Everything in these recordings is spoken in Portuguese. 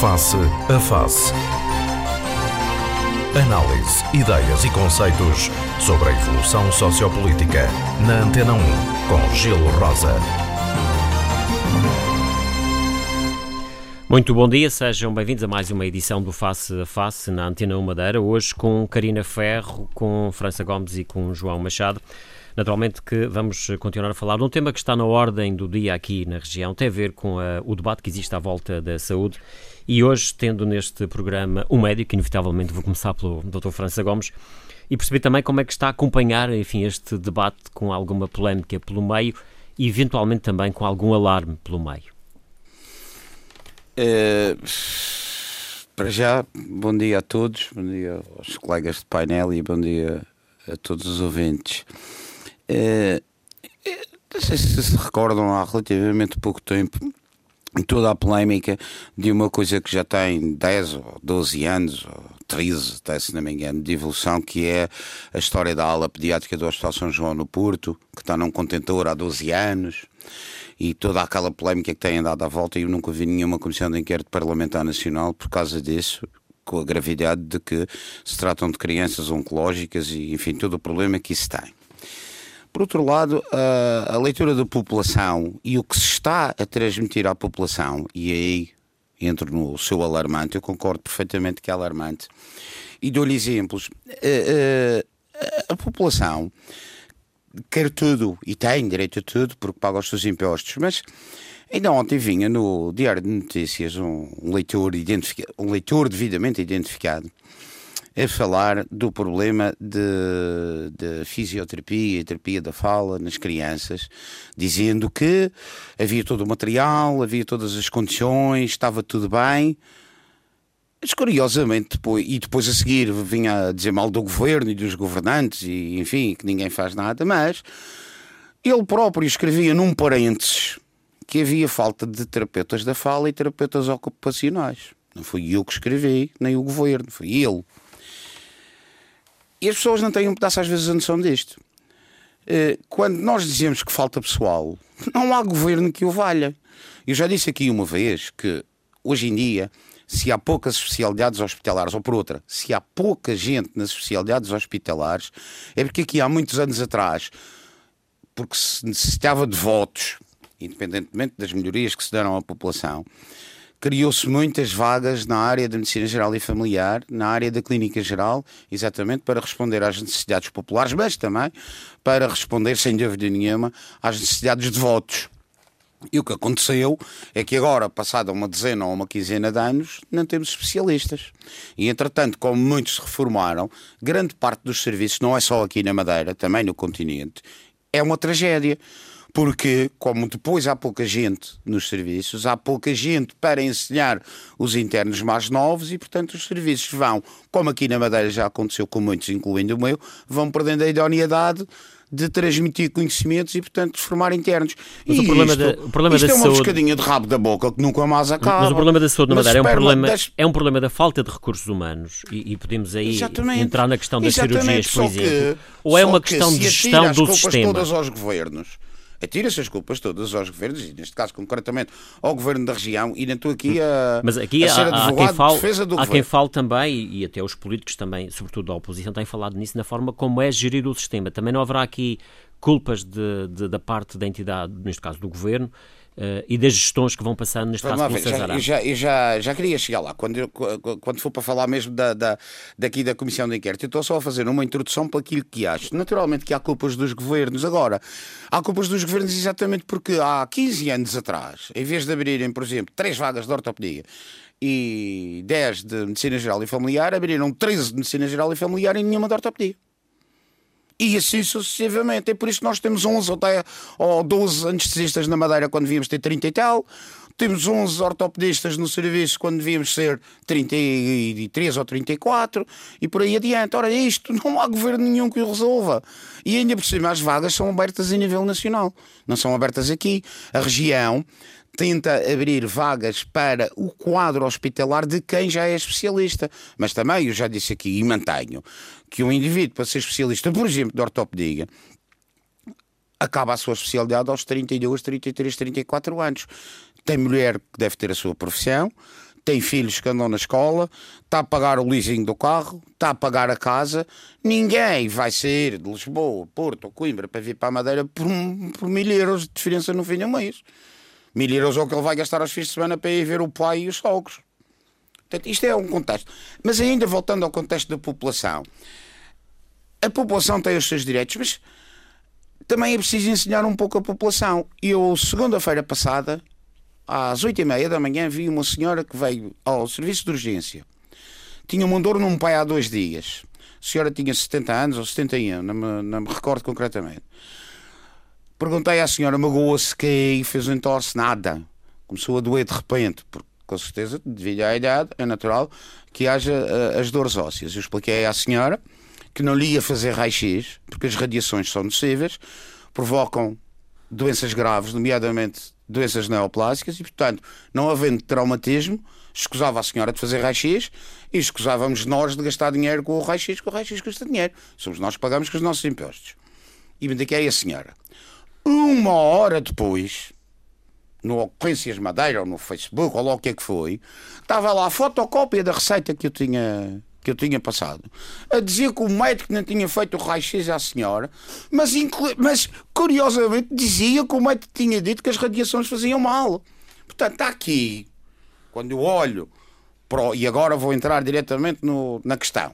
Face a Face. Análise, ideias e conceitos sobre a evolução sociopolítica. Na Antena 1, com Gelo Rosa. Muito bom dia, sejam bem-vindos a mais uma edição do Face a Face na Antena 1 Madeira. Hoje com Karina Ferro, com França Gomes e com João Machado. Naturalmente que vamos continuar a falar de um tema que está na ordem do dia aqui na região, tem a ver com a, o debate que existe à volta da saúde e hoje, tendo neste programa um médico, inevitavelmente vou começar pelo Dr. França Gomes, e perceber também como é que está a acompanhar, enfim, este debate com alguma polémica pelo meio e eventualmente também com algum alarme pelo meio. É, para já, bom dia a todos, bom dia aos colegas de painel e bom dia a todos os ouvintes. É, não sei se se recordam há relativamente pouco tempo toda a polémica de uma coisa que já tem 10 ou 12 anos, ou 13, até se não me engano, de evolução, que é a história da ala pediátrica do Hospital São João no Porto, que está num contentor há 12 anos, e toda aquela polémica que tem andado à volta, e eu nunca vi nenhuma comissão de inquérito parlamentar nacional por causa disso, com a gravidade de que se tratam de crianças oncológicas e, enfim, todo o problema que isso tem. Por outro lado, a, a, leitura da população e o que se está a transmitir à população, e aí entro no seu alarmante, eu concordo perfeitamente que é alarmante, e dou-lhe exemplos. A, a, a, população quer tudo e tem direito a tudo porque paga os seus impostos, mas ainda ontem vinha no Diário de Notícias um, um leitor, um leitor devidamente identificado a falar do problema de, de fisioterapia e terapia da fala nas crianças, dizendo que havia todo o material, havia todas as condições, estava tudo bem. Mas curiosamente, depois, e depois a seguir vinha a dizer mal do governo e dos governantes, e enfim, que ninguém faz nada, mas ele próprio escrevia num parênteses que havia falta de terapeutas da fala e terapeutas ocupacionais. Não fui eu que escrevi, nem o governo, foi ele. E as pessoas não têm um pedaço às vezes a noção disto. Eh, quando nós dizemos que falta pessoal, não há governo que o valha. Eu já disse aqui uma vez que hoje em dia, se há poucas especialidades hospitalares, ou por outra, se há pouca gente nas especialidades hospitalares, é porque aqui há muitos anos atrás, porque se necessitava de votos, independentemente das melhorias que se deram à população, criou-se muitas vagas na área da medicina geral e familiar, na área da clínica geral, exatamente para responder às necessidades populares, mas também para responder, sem dúvida nenhuma, às necessidades de votos. E o que aconteceu é que agora, passada uma dezena ou uma quinzena de anos, não temos especialistas. E entretanto, como muitos se reformaram, grande parte dos serviços, não é só aqui na Madeira, também no continente, é uma tragédia porque, como depois há pouca gente nos serviços, há pouca gente para ensinar os internos mais novos e, portanto, os serviços vão, como aqui na Madeira já aconteceu com muitos, incluindo o meu, vão perdendo a idoneidade de transmitir conhecimentos e, portanto, de formar internos. Mas e o problema isto, da, o problema isto da é uma saúde... pescadinha de rabo da boca que nunca mais acaba. Mas o problema da saúde na Madeira é um problema, das... é um problema da falta de recursos humanos e, e podemos aí Exatamente. entrar na questão das Exatamente. cirurgias, por exemplo. que, Ou é uma que questão de gestão do sistema? todas aos governos atira-se as culpas todas aos governos, e neste caso concretamente ao governo da região, e não estou aqui a, Mas aqui a ser há, há quem fale, de defesa do há governo. quem fale também, e até os políticos também, sobretudo da oposição, têm falado nisso, na forma como é gerido o sistema. Também não haverá aqui culpas de, de, da parte da entidade, neste caso do governo, Uh, e das gestões que vão passando neste caso pelo já, eu já, já, já queria chegar lá, quando, eu, quando for para falar mesmo da, da, daqui da Comissão de Inquérito, eu estou só a fazer uma introdução para aquilo que acho. Naturalmente que há culpas dos governos. Agora, há culpas dos governos exatamente porque há 15 anos atrás, em vez de abrirem, por exemplo, três vagas de ortopedia e 10 de Medicina Geral e Familiar, abriram 13 de Medicina Geral e Familiar e nenhuma de ortopedia. E assim sucessivamente. É por isso que nós temos 11 ou, 10, ou 12 anestesistas na Madeira quando devíamos ter 30 e tal. Temos 11 ortopedistas no serviço quando devíamos ser 33 ou 34 e por aí adiante. Ora, isto não há governo nenhum que o resolva. E ainda por cima as vagas são abertas a nível nacional, não são abertas aqui. A região tenta abrir vagas para o quadro hospitalar de quem já é especialista. Mas também, eu já disse aqui e mantenho, que um indivíduo para ser especialista, por exemplo, de ortopedia, acaba a sua especialidade aos 32, 33, 34 anos. Tem mulher que deve ter a sua profissão, tem filhos que andam na escola, está a pagar o leasing do carro, está a pagar a casa. Ninguém vai sair de Lisboa, Porto ou Coimbra para vir para a Madeira por, por mil euros de diferença no fim do mês. Mil euros é o que ele vai gastar aos fins de semana para ir ver o pai e os sogros. Portanto, isto é um contexto. Mas ainda voltando ao contexto da população, a população tem os seus direitos, mas também é preciso ensinar um pouco a população. Eu, segunda-feira passada, às oito e meia da manhã, vi uma senhora que veio ao serviço de urgência. Tinha um dor num pai há dois dias. A senhora tinha 70 anos ou 71, não me, não me recordo concretamente. Perguntei à senhora, magoa-se que fez um entorse? Nada. Começou a doer de repente, porque com certeza, devido à idade, é natural que haja uh, as dores ósseas. Eu expliquei à senhora que não lhe ia fazer raio-x, porque as radiações são nocivas, provocam doenças graves, nomeadamente doenças neoplásicas, e, portanto, não havendo traumatismo, escusava a senhora de fazer raio-x e escusávamos nós de gastar dinheiro com o raio-x, porque o raio-x custa dinheiro. Somos nós que pagamos com os nossos impostos. E me daqui a senhora. Uma hora depois, no Ocorrências Madeira ou no Facebook ou lá o que é que foi, estava lá a fotocópia da receita que eu tinha que eu tinha passado, a dizer que o médico não tinha feito o raio-x à senhora, mas, mas curiosamente dizia que o médico tinha dito que as radiações faziam mal. Portanto, está aqui, quando eu olho, e agora vou entrar diretamente no, na questão,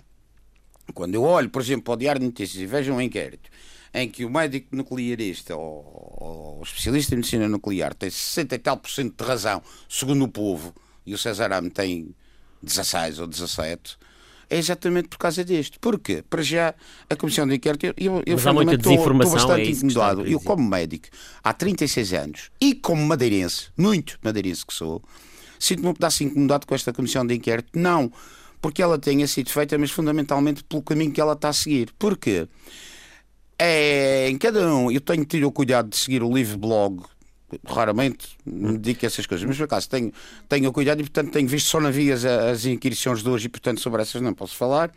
quando eu olho, por exemplo, para o Diário de Notícias e vejo um inquérito em que o médico nuclearista ou, ou especialista em medicina nuclear tem 60 e tal por cento de razão, segundo o povo, e o César Ame tem 16 ou 17, é exatamente por causa disto. Porquê? Para já, a Comissão de Inquérito, eu, eu há muita desinformação, estou bastante é incomodado. Eu, como médico, há 36 anos, e como madeirense, muito madeirense que sou, sinto-me um pedaço incomodado com esta Comissão de Inquérito. Não porque ela tenha sido feita, mas fundamentalmente pelo caminho que ela está a seguir. Porquê? É, em cada um, eu tenho tido o cuidado de seguir o livro blog raramente me dedico a essas coisas, mas por acaso tenho, tenho cuidado e portanto tenho visto só navios as inquirições de hoje e portanto sobre essas não posso falar.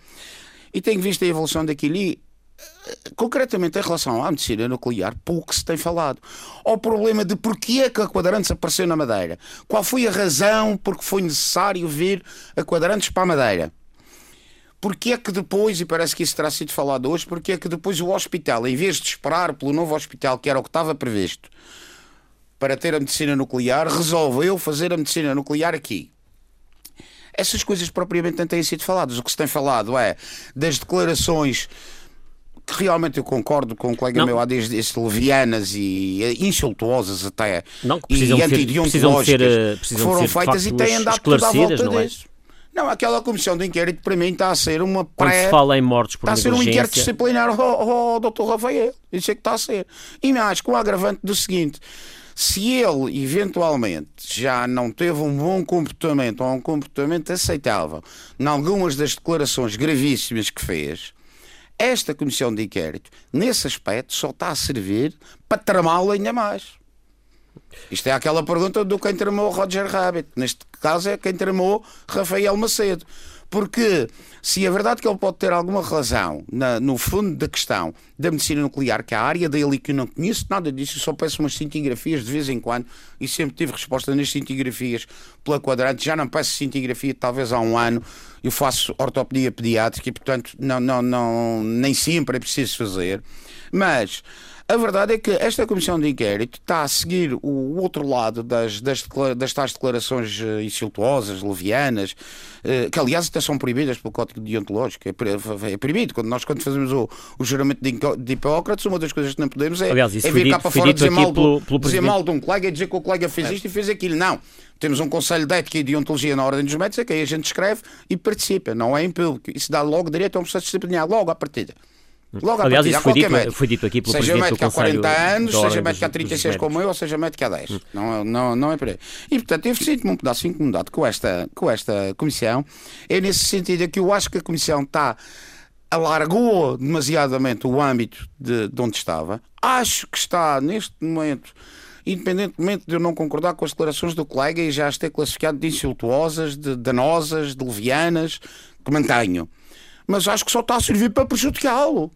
E tenho visto a evolução daquilo e concretamente em relação à medicina nuclear pouco se tem falado. Ao problema de porquê é que a Quadrantes apareceu na Madeira. Qual foi a razão porque foi necessário vir a Quadrantes para a Madeira porque é que depois, e parece que isso terá sido falado hoje, porque é que depois o hospital, em vez de esperar pelo novo hospital, que era o que estava previsto, para ter a medicina nuclear, resolveu fazer a medicina nuclear aqui. Essas coisas propriamente não têm sido faladas. O que se tem falado é das declarações que realmente eu concordo com o colega não. meu há desde levianas e eh, insultuosas até não, e antideontológicas que foram feitas e têm andado tudo à volta não é? Não, aquela comissão de inquérito para mim está a ser uma pré... Quando se fala em mortes por Está a ser um inquérito disciplinar ao, ao Dr. Rafael. Isso é que está a ser. E mais, com o agravante do seguinte... Se ele, eventualmente, já não teve um bom comportamento ou um comportamento aceitável em algumas das declarações gravíssimas que fez, esta comissão de inquérito, nesse aspecto, só está a servir para tramá-lo ainda mais. Isto é aquela pergunta do quem tramou Roger Rabbit. Neste caso é quem tramou Rafael Macedo. Porque se é verdade que ele pode ter alguma razão na, no fundo da questão da medicina nuclear, que é a área dele que eu não conheço nada disso, eu só peço umas cintigrafias de vez em quando e sempre tive resposta nas cintigrafias pela quadrante, já não peço cintigrafia talvez há um ano, eu faço ortopedia pediátrica e portanto não, não, não, nem sempre é preciso fazer, mas a verdade é que esta comissão de inquérito está a seguir o outro lado das, das, das tais declarações uh, insultuosas, levianas, uh, que aliás até são proibidas pelo Código Deontológico. É, é proibido. Quando nós quando fazemos o, o juramento de, de Hipócrates, uma das coisas que não podemos é, aliás, é vir cá para fora dizer, mal, pelo, pelo dizer mal de um colega e dizer que o colega fez é. isto e fez aquilo. Não. Temos um Conselho de Ética e Deontologia na Ordem dos Médicos, é que aí a gente escreve e participa. Não é em público. Isso dá logo direito a um processo disciplinar, logo à partida. Logo Aliás, isso foi dito, médico. foi dito aqui pelo seja médico há 40 anos, seja médico há 36 como eu, ou seja médico há 10. Hum. Não, não, não é por aí. E, portanto, eu sinto-me um pedaço incomodado com esta, com esta comissão. É nesse sentido que eu acho que a comissão está alargou demasiadamente o âmbito de, de onde estava. Acho que está, neste momento, independentemente de eu não concordar com as declarações do colega e já as ter classificado de insultuosas, de danosas, de levianas, que mantenho. Mas acho que só está a servir para prejudicá-lo.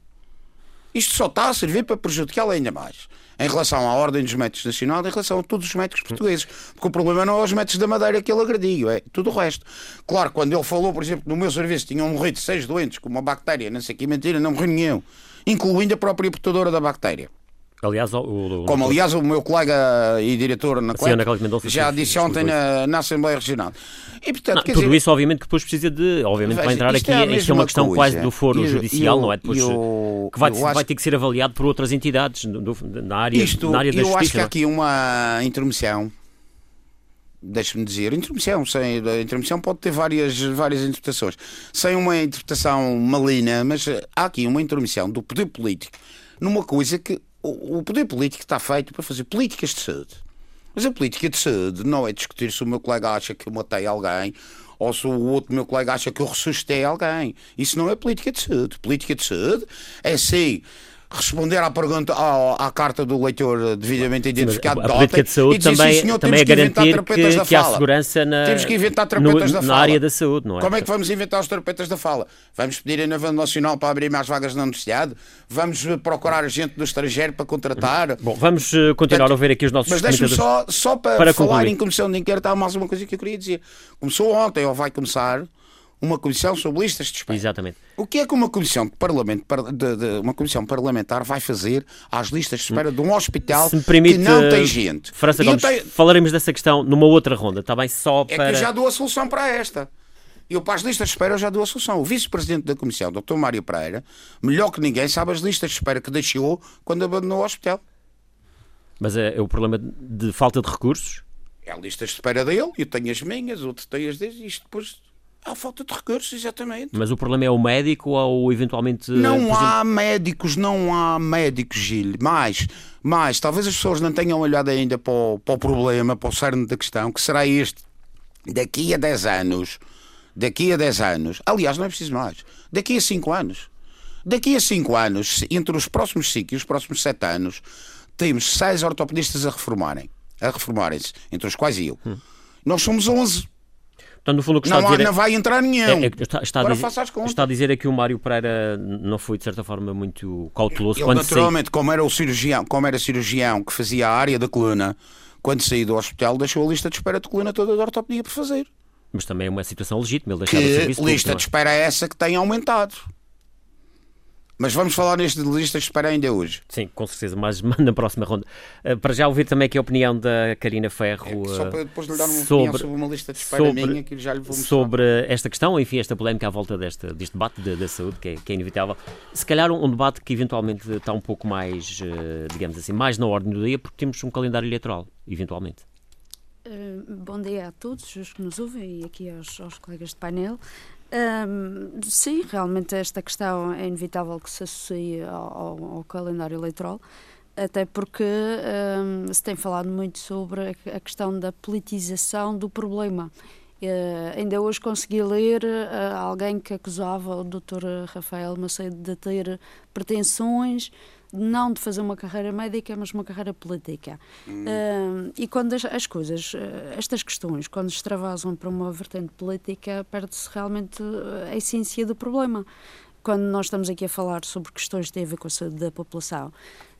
Isto só está a servir para prejudicá-la ainda mais. Em relação à Ordem dos Médicos Nacional, em relação a todos os médicos portugueses. Porque o problema não é os médicos da Madeira que ele agrediu, é tudo o resto. Claro, quando ele falou, por exemplo, no meu serviço tinham morrido seis doentes com uma bactéria, não sei que mentira, não morreu nenhum. Incluindo a própria portadora da bactéria. Aliás, o, o, Como aliás o meu colega e diretor na Mendonça já disse ontem na, na Assembleia Regional. E portanto, Não, tudo dizer, isso, obviamente, que depois precisa de. Obviamente, vai entrar isto aqui. é isto é uma questão coisa. quase do foro E- judicial, e não é? Depois, e o- que vai, eu vai acho- ter que ser avaliado por outras entidades do- do- na, área, Isto, na área da eu justiça. acho que há é? aqui uma intermissão. Deixe-me dizer, intermissão, sem, a intermissão pode ter várias, várias interpretações. Sem uma interpretação maligna, mas há aqui uma intermissão do poder político numa coisa que o, poder político está feito para fazer políticas de saúde. Mas a política de saúde não é discutir se o meu colega acha que eu matei alguém ou se o outro meu colega acha que eu ressuscitei alguém. Isso não é política de saúde. Política de saúde é sim responder à pergunta, à, à carta do leitor devidamente identificado a de política de saúde e dizer, também, sim, senhor, também é que garantir que, da que há fala. segurança na, Temos que inventar terapeutas no- da na fala. área da saúde, não é? Como é que vamos inventar os terapeutas da fala? Vamos pedir a nível nacional para abrir mais vagas na universidade? Vamos eh, procurar gente do estrangeiro para contratar? Bom, vamos eh, continuar a ouvir aqui os nossos Mas deixe-me comentadores. só, só para, Para falar concluir. em comissão de inquérito, há mais uma coisa que eu queria dizer. Começou ontem, ou vai começar, uma comissão sobre listas de espera. Exatamente. O que é que uma comissão, de parlamento, par- de- de- uma comissão parlamentar vai fazer às listas de espera de um hospital permite, que não eh, tem gente? França Gomes, tenho- falaremos dessa questão numa outra ronda, está bem? Só é para. que eu já dou a solução para esta. Eu, para as listas de espera, já dou a solução. O vice-presidente da comissão, Dr. Mário Pereira, melhor que ninguém, sabe as listas de espera que deixou quando abandonou o hospital. Mas é, é o problema de falta de recursos. É a lista de espera dele, eu tenho as minhas, outro tem as deles, e isto depois há falta de recursos, exatamente. Mas o problema é o médico ou eventualmente. Não exemplo, há médicos, não há médicos, Gil. Mais, mais, talvez as pessoas não tenham olhado ainda para o, para o problema, para o cerne da questão, que será este. Daqui a 10 anos, daqui a 10 anos, aliás, não é preciso mais, daqui a 5 anos, daqui a 5 anos, entre os próximos 5 e os próximos 7 anos, temos 6 ortopedistas a reformarem, a reformarem-se, entre os quais eu. Nós somos 11. Portanto, no fundo, o que está Não, a dizer. não vai entrar nenhum. é- é- está, está a Agora dizer, faça as contas. está a dizer é que o Mário Pereira não foi, de certa forma, muito cauteloso Ele, quando saiu. naturalmente, como era o cirurgião, como era cirurgião que fazia a área da coluna, quando saiu do hospital, deixou a lista de espera de coluna toda da ortopedia por fazer. Mas também é uma situação legítima, ele Que lista público, de espera é essa que tem aumentado? Mas vamos falar neste de listas de espera ainda hoje. Sim, com certeza, mas na próxima ronda. Eh, Para já ouvir também aqui a opinião da Karina Ferro É só eh, para depois lhe dar uma opinião sobre, sobre uma lista de espera sobre- minha que já lhe vou mostrar. sobre esta questão, enfim, esta polémica à volta desta, deste debate da, da saúde, que é, que é inevitável. Se calhar um, um debate que eventualmente está um pouco mais, eh, digamos assim, mais na ordem do dia, porque temos um calendário eleitoral, eventualmente. Uh, bom dia a todos os que nos ouvem e aqui aos, aos colegas de painel. Um, sim, realmente esta questão é inevitável que se associe ao, ao- calendário eleitoral, até porque um, se tem falado muito sobre a, a questão da politização do problema. Uh, ainda hoje consegui ler uh, alguém que acusava o Dr. Rafael Macedo de ter pretensões não de fazer uma carreira médica, mas uma carreira política. Uh, e quando as, as coisas, uh, estas questões, quando se extravasam para uma vertente política, perde-se realmente uh, a essência do problema. Quando nós estamos aqui a falar sobre questões que têm a ver com a saúde da população,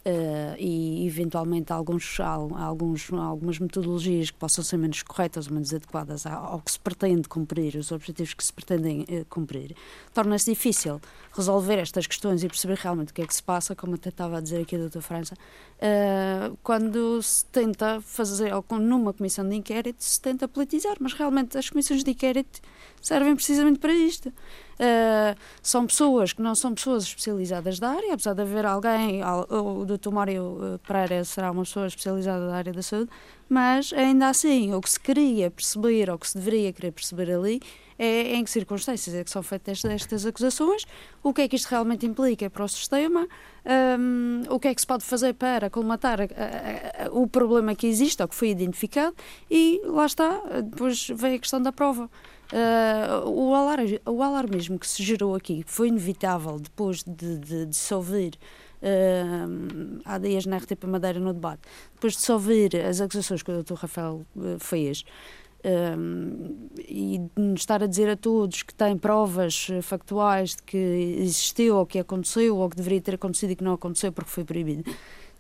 Uh, e eventualmente alguns, al- alguns, algumas metodologias que possam ser menos corretas ou menos adequadas ao, que se pretende cumprir, os objetivos que se pretendem eh, cumprir, torna-se difícil resolver estas questões e perceber realmente o que é que se passa, como até estava a dizer aqui a doutora França, uh, quando se tenta fazer, numa comissão de inquérito, se tenta politizar, mas realmente as comissões de inquérito servem precisamente para isto. Uh, são pessoas que não são pessoas especializadas da área, apesar de haver alguém, al- o Dr. Mário uh, Pereira será uma pessoa especializada da área da saúde, mas ainda assim, o que se queria perceber, ou que se deveria querer perceber ali, é em que circunstâncias é que são feitas estas acusações, o que é que isto realmente implica para o sistema, um, o que é que se pode fazer para colmatar a- a- a- o problema que existe ou que foi identificado, e lá está, depois vem a questão da prova. Uh, o, alar o alarmismo que se gerou aqui foi inevitável depois de, de, de se ouvir uh, há dias na RTP Madeira no debate, depois de se ouvir as acusações que o Dr. Rafael uh, fez. Um, e estar a dizer a todos que têm provas factuais de que existiu ou que aconteceu ou que deveria ter acontecido e que não aconteceu porque foi proibido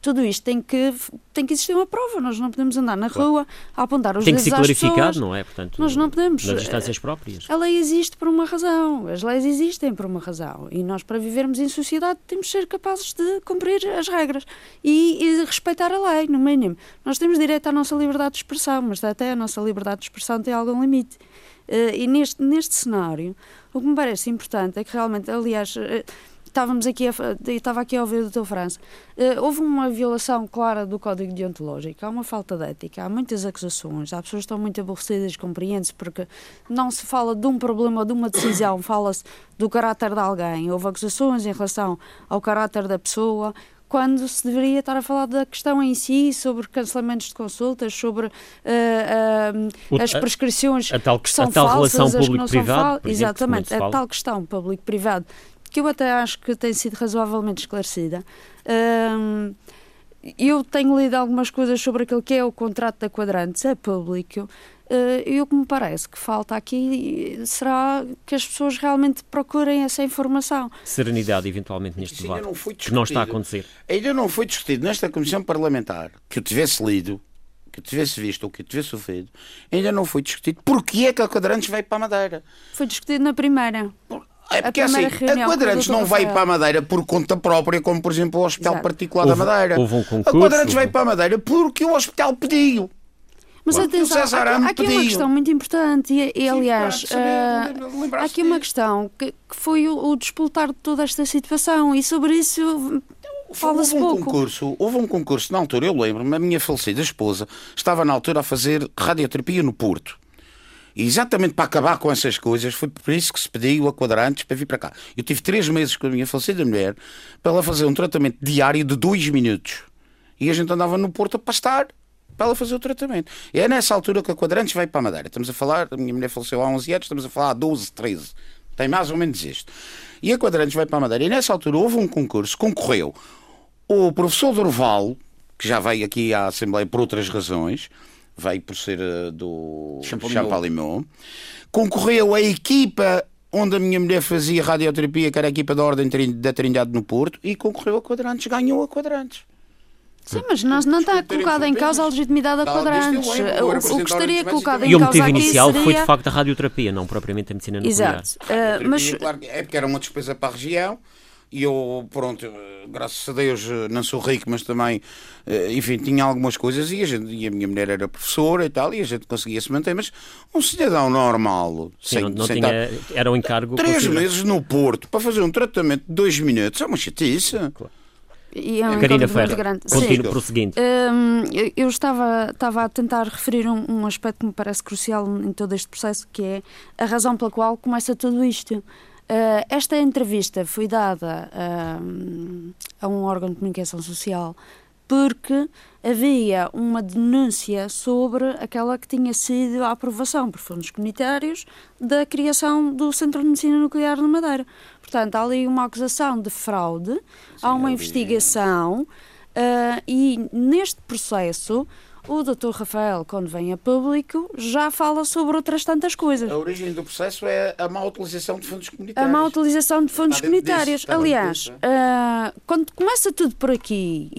tudo isto tem que, tem que existir uma prova. Nós não podemos andar na claro. rua a apontar os Tem que ser clarificado, não é? Portanto, nós não podemos. Nas distâncias próprias. A lei existe por uma razão. As leis existem por uma razão. E nós, para vivermos em sociedade, temos de ser capazes de cumprir as regras e, e respeitar a lei, no mínimo. Nós temos direito à nossa liberdade de expressão, mas até a nossa liberdade de expressão tem algum limite. Uh, e neste, neste cenário, o que me parece importante é que realmente, aliás, uh, estávamos aqui a, estava aqui a ouvir o Dr. França, uh, houve uma violação clara do código deontológico, há uma falta de ética, há muitas acusações, há pessoas que estão muito aborrecidas, compreende-se, porque não se fala de um problema de uma decisão, fala-se do caráter de alguém, houve acusações em relação ao caráter da pessoa, quando se deveria estar a falar da questão em si, sobre cancelamentos de consultas, sobre uh, uh, as prescrições a, a tal, que são a tal falsas, relação público-privado. Exatamente, a tal questão público-privado que eu até acho que tem sido razoavelmente esclarecida. Um, eu tenho lido algumas coisas sobre aquilo que é o contrato da Quadrantes, é público. Uh, e o que me parece que falta aqui será que as pessoas realmente procurem essa informação. Serenidade, eventualmente, neste debate, não que não está a acontecer. Ainda não foi discutido nesta Comissão Parlamentar que eu tivesse lido, que eu tivesse visto ou que eu tivesse ouvido, ainda não foi discutido porque é que a Quadrantes veio para a Madeira. Foi discutido na primeira. Por é porque assim, a Quadrantes não vai para a Madeira por conta própria, como por exemplo o Hospital Exato. Particular houve, da Madeira. Houve um concurso, a Quadrantes vai para a Madeira porque o hospital pediu. Mas claro. atenção, há, há aqui uma questão muito importante e, e aliás, uh, há aqui uma questão que, que foi o, o despoltar de toda esta situação e sobre isso fala-se um pouco. Concurso, houve um concurso na altura, eu lembro-me, a minha falecida esposa estava na altura a fazer radioterapia no Porto. E exatamente para acabar com essas coisas, foi por isso que se pediu a quadrantes para vir para cá. Eu tive três meses com a minha falecida mulher para ela fazer um tratamento diário de dois minutos. E a gente andava no Porto a pastar para ela fazer o tratamento. E é nessa altura que a quadrantes vai para a Madeira. Estamos a falar, a minha mulher faleceu há 11 anos, estamos a falar há 12, 13. Tem mais ou menos isto. E a quadrantes vai para a Madeira. E nessa altura houve um concurso, concorreu o professor Dorval, que já veio aqui à Assembleia por outras razões, veio por ser uh, do Champalimau. Concorreu a equipa onde a minha mulher fazia radioterapia, que era a equipa da Ordem da Trindade no Porto, e concorreu a Quadrantes, ganhou a Quadrantes. Sim, mas não, não está colocada em causa a legitimidade da Quadrantes. O, que estaria colocado em causa E o motivo inicial seria... foi, de facto, a radioterapia, não propriamente a medicina nuclear. Exato. Uh, mas... Claro, é porque era uma despesa para a região e eu, pronto, graças a Deus não sou rico, mas também, eh, enfim, tinha algumas coisas e a, gente, e a minha mulher era professora e tal, e a gente conseguia se manter, mas um cidadão normal, Sim, sem, não, não sem tinha, estar, era um encargo. Três meses no Porto para fazer um tratamento de dois minutos, é uma chatice. Claro. E é um Carina Ferro, continuo prosseguindo. Um, eu, eu estava, estava a tentar referir um, um aspecto que me parece crucial em todo este processo, que é a razão pela qual começa tudo isto. Uh, esta entrevista foi dada uh, a um órgão de comunicação social porque havia uma denúncia sobre aquela que tinha sido a aprovação por fundos comunitários da criação do Centro de Medicina Nuclear na Madeira. Portanto, há ali uma acusação de fraude, Sim, há uma investigação uh, e neste processo o Dr. Rafael, quando vem a público, já fala sobre outras tantas coisas. A origem do processo é a má utilização de fundos comunitários. A má utilização de fundos comunitários. Disso, Aliás, uh, quando começa tudo por aqui,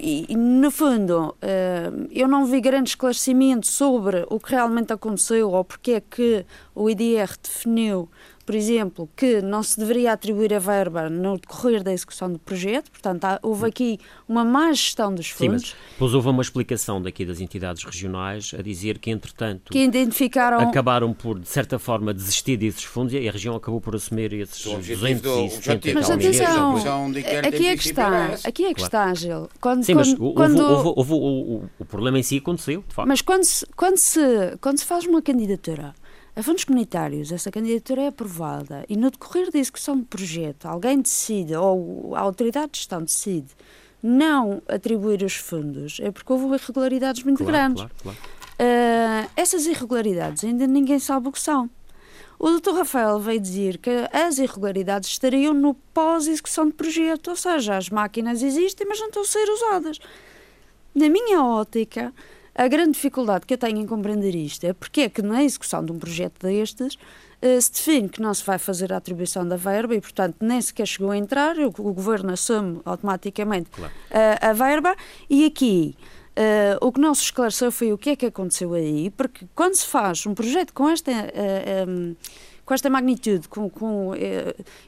e, e no fundo, uh, eu não vi grande esclarecimento sobre o que realmente aconteceu ou porque é que o IDR definiu por exemplo, que não se deveria atribuir a verba no decorrer da execução do projeto, portanto, há, houve aqui uma má gestão dos fundos. Sim, mas depois houve uma explicação daqui das entidades regionais a dizer que, entretanto, que identificaram... acabaram por, de certa forma, desistir desses fundos e a região acabou por assumir esses 270 Mas atenção, aqui é que está, aqui é que está, Gil. Quando, Sim, mas houve, quando... Houve, houve, o, o, o problema em si aconteceu, de facto. Mas quando se, quando se, quando se faz uma candidatura a fundos comunitários, essa candidatura é aprovada e no decorrer da execução do projeto alguém decide, ou a autoridade de gestão decide, não atribuir os fundos, é porque houve irregularidades muito claro, grandes. Claro, claro. Uh, essas irregularidades ainda ninguém sabe o que são. O Dr. Rafael veio dizer que as irregularidades estariam no pós-execução do projeto, ou seja, as máquinas existem, mas não estão a ser usadas. Na minha ótica, A grande dificuldade que eu tenho em compreender isto é porque é que na execução de um projeto destes uh, se define que não se vai fazer a atribuição da verba e, portanto, nem sequer chegou a entrar, o, o Governo assume automaticamente claro. uh, a verba e aqui Uh, o que não se esclareceu foi o que é que aconteceu aí, porque quando se faz um projeto com esta, uh, eh, um, eh, com esta magnitude, com, com, uh,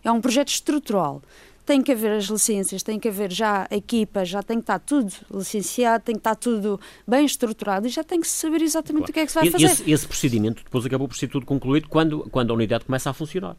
é um projeto estrutural, tem que haver as licenças, tem que haver já a equipa, já tem que estar tudo licenciado, tem que estar tudo bem estruturado e já tem que saber exatamente claro. o que é que se vai fazer. Esse, esse procedimento depois acabou por ser tudo concluído quando, quando a unidade começa a funcionar.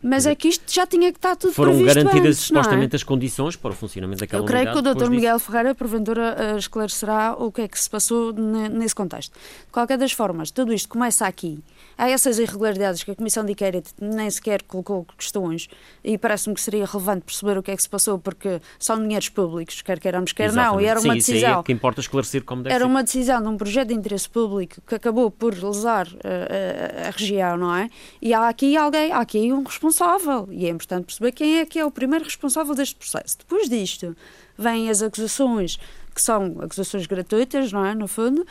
Mas é que isto já tinha que estar tudo Foram garantidas antes, é? supostamente é? as condições para o funcionamento daquela unidade. Eu creio que o Dr. Miguel Ferreira, porventura, eh, esclarecerá o que é que se passou nesse contexto. De qualquer das formas, tudo isto começa aqui. Há essas irregularidades que a Comissão de Inquérito nem sequer colocou questões e parece-me que seria relevante perceber o que é que se passou, porque são dinheiros públicos, quer queiramos, quer Exatamente. não, e era uma Sim, decisão. Isso é que importa esclarecer como deve Era ser. uma decisão de um projeto de interesse público que acabou por lesar uh, uh, a região, não é? E há aqui alguém, há aqui um responsável. E é importante perceber quem é que é o primeiro responsável deste processo. Depois disto, vêm as acusações, que são acusações gratuitas, não é? No fundo,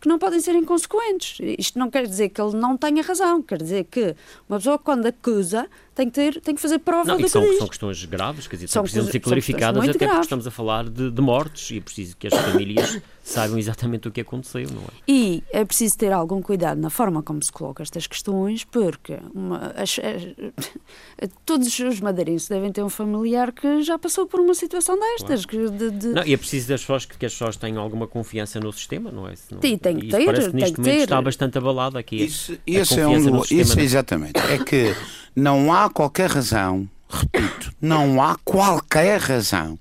que não podem ser inconsequentes. Isto não quer dizer que ele não tenha razão, quer dizer que uma pessoa, quando acusa, tem que, ter, tem que fazer prova não, do que são, diz. são questões graves, quer dizer, são precisam ser clarificadas, até graves. porque estamos a falar de, de, mortes e é preciso que as famílias saibam exatamente o que aconteceu, não é? E é preciso ter algum cuidado na forma como se colocam estas questões, porque uma, as, as, todos os madeirenses devem ter um familiar que já passou por uma situação destas. Claro. Que de, de... Não, e é preciso das pessoas, que, que as pessoas tenham alguma confiança no sistema, não é? Não, Sim, tem que ter. Parece que neste momento ter. está bastante abalado aqui. Isso, a, isso é um, isso exatamente. É que não há qualquer razão, repito, não há qualquer razão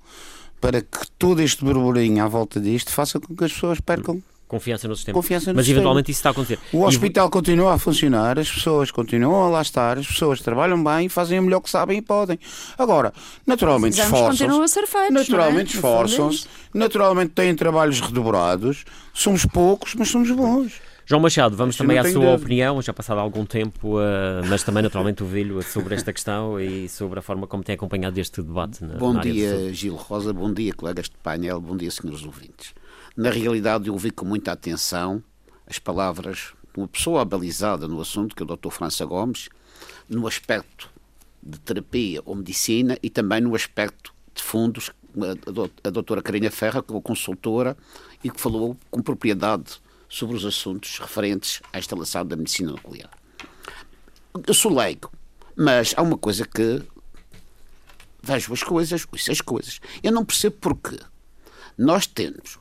para que todo este burburinho à volta disto faça com que as pessoas percam confiança no sistema. Confiança no Mas sistema. eventualmente isso está a acontecer. O hospital e... continua a funcionar, as pessoas continuam a lá estar, as pessoas trabalham bem, fazem o melhor que sabem e podem. Agora, naturalmente esforçam-se. Naturalmente é? esforçam-se, naturalmente têm trabalhos redobrados, somos poucos, mas somos bons. João Machado, vamos também à sua dúvida. opinião, já passado algum tempo, uh, mas também naturalmente ouvi-lo sobre esta questão e sobre a forma como tem acompanhado este debate. Na, bom na dia, Gil Rosa, bom dia, colegas de painel, bom dia, senhores ouvintes. Na realidade, eu ouvi com muita atenção as palavras de uma pessoa abalizada no assunto, que é o Dr. França Gomes, no aspecto de terapia ou medicina e também no aspecto de fundos, a doutora Carina Ferra, que é uma consultora e que falou com propriedade sobre os assuntos referentes à instalação da medicina nuclear. Eu sou leigo, mas há uma coisa que vejo as coisas, ouço as coisas. Eu não percebo porquê nós temos